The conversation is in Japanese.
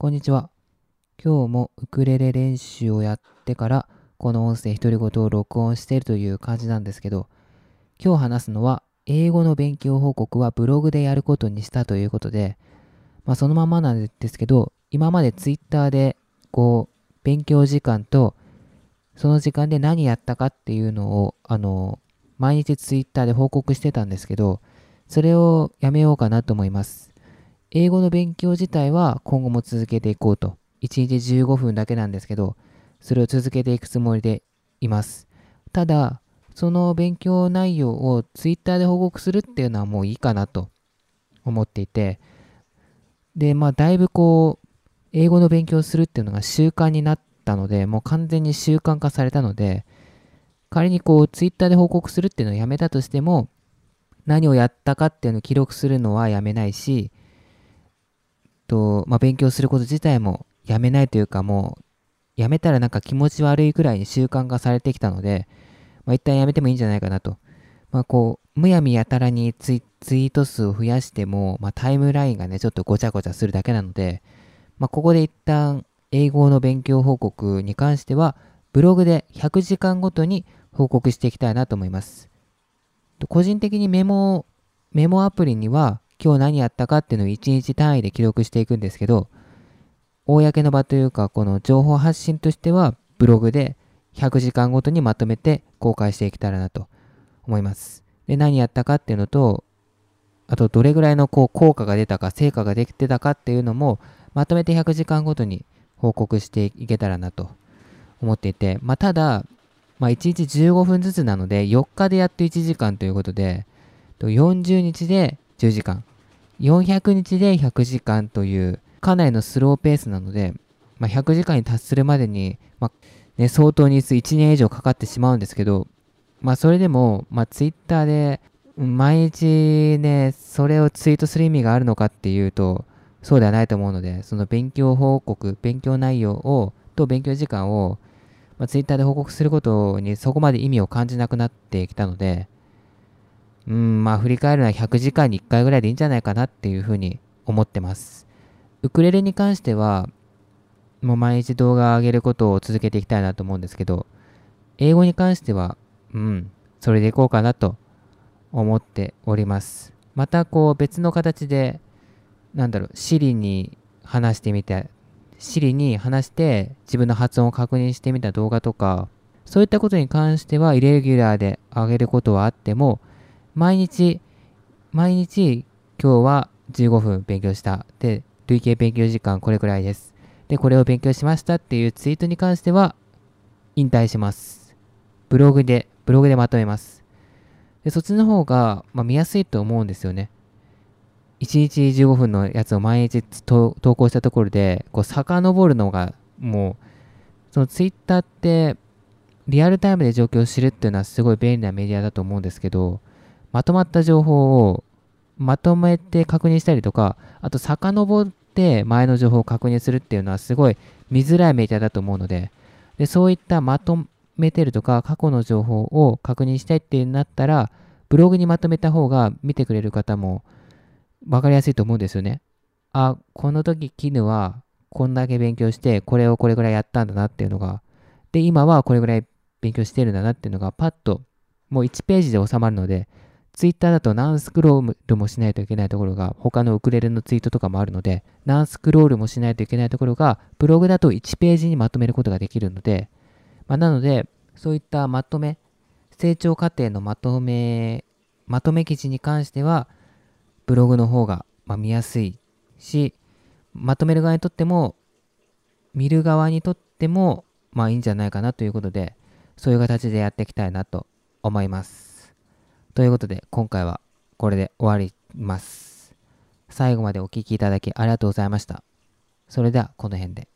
こんにちは。今日もウクレレ練習をやってから、この音声独り言を録音しているという感じなんですけど、今日話すのは、英語の勉強報告はブログでやることにしたということで、まあそのままなんですけど、今までツイッターで、こう、勉強時間と、その時間で何やったかっていうのを、あの、毎日ツイッターで報告してたんですけど、それをやめようかなと思います。英語の勉強自体は今後も続けていこうと。1日15分だけなんですけど、それを続けていくつもりでいます。ただ、その勉強内容をツイッターで報告するっていうのはもういいかなと思っていて、で、まあ、だいぶこう、英語の勉強するっていうのが習慣になったので、もう完全に習慣化されたので、仮にこう、ツイッターで報告するっていうのをやめたとしても、何をやったかっていうのを記録するのはやめないし、と、まあ、勉強すること自体もやめないというかもう、やめたらなんか気持ち悪いくらいに習慣化されてきたので、まあ、一旦やめてもいいんじゃないかなと。まあ、こう、むやみやたらにツイート数を増やしても、まあ、タイムラインがね、ちょっとごちゃごちゃするだけなので、まあ、ここで一旦英語の勉強報告に関しては、ブログで100時間ごとに報告していきたいなと思います。個人的にメモ、メモアプリには、今日何やったかっていうのを1日単位で記録していくんですけど、公の場というか、この情報発信としては、ブログで100時間ごとにまとめて公開していけたらなと思います。で、何やったかっていうのと、あとどれぐらいのこう効果が出たか、成果ができてたかっていうのも、まとめて100時間ごとに報告していけたらなと思っていて、まあ、ただ、まあ、1日15分ずつなので、4日でやって1時間ということで、40日で10時間、400日で100時間という、かなりのスローペースなので、まあ、100時間に達するまでに、まあね、相当日数1年以上かかってしまうんですけど、まあ、それでも、まあ、ツイッターで、毎日ね、それをツイートする意味があるのかっていうと、そうではないと思うので、その勉強報告、勉強内容を、と勉強時間を、まあ、ツイッターで報告することにそこまで意味を感じなくなってきたので、うん、まあ振り返るのは100時間に1回ぐらいでいいんじゃないかなっていうふうに思ってます。ウクレレに関しては、もう毎日動画上げることを続けていきたいなと思うんですけど、英語に関しては、うん、それでいこうかなと思っております。またこう別の形で、なんだろう、シリに話してみて、シリに話して自分の発音を確認してみた動画とか、そういったことに関してはイレギュラーで上げることはあっても、毎日、毎日今日は15分勉強した。で、累計勉強時間これくらいです。で、これを勉強しましたっていうツイートに関しては引退します。ブログで、ブログでまとめます。で、そっちの方が、まあ、見やすいと思うんですよね。1日15分のやつを毎日投稿したところで、こう、遡るのが、もう、そのツイッターって、リアルタイムで状況を知るっていうのはすごい便利なメディアだと思うんですけど、まとまった情報をまとめて確認したりとか、あと遡って前の情報を確認するっていうのはすごい見づらいメディアだと思うので、でそういったまとめてるとか過去の情報を確認したいってなったら、ブログにまとめた方が見てくれる方も分かりやすいと思うんですよね。あ、この時絹はこんだけ勉強して、これをこれぐらいやったんだなっていうのが、で、今はこれぐらい勉強してるんだなっていうのがパッともう1ページで収まるので、ツイッターだと何スクロールもしないといけないところが、他のウクレレのツイートとかもあるので、何スクロールもしないといけないところが、ブログだと1ページにまとめることができるので、まあ、なので、そういったまとめ、成長過程のまとめ、まとめ記事に関しては、ブログの方が、ま、見やすいし、まとめる側にとっても、見る側にとっても、まあいいんじゃないかなということで、そういう形でやっていきたいなと思います。ということで、今回はこれで終わります。最後までお聴きいただきありがとうございました。それでは、この辺で。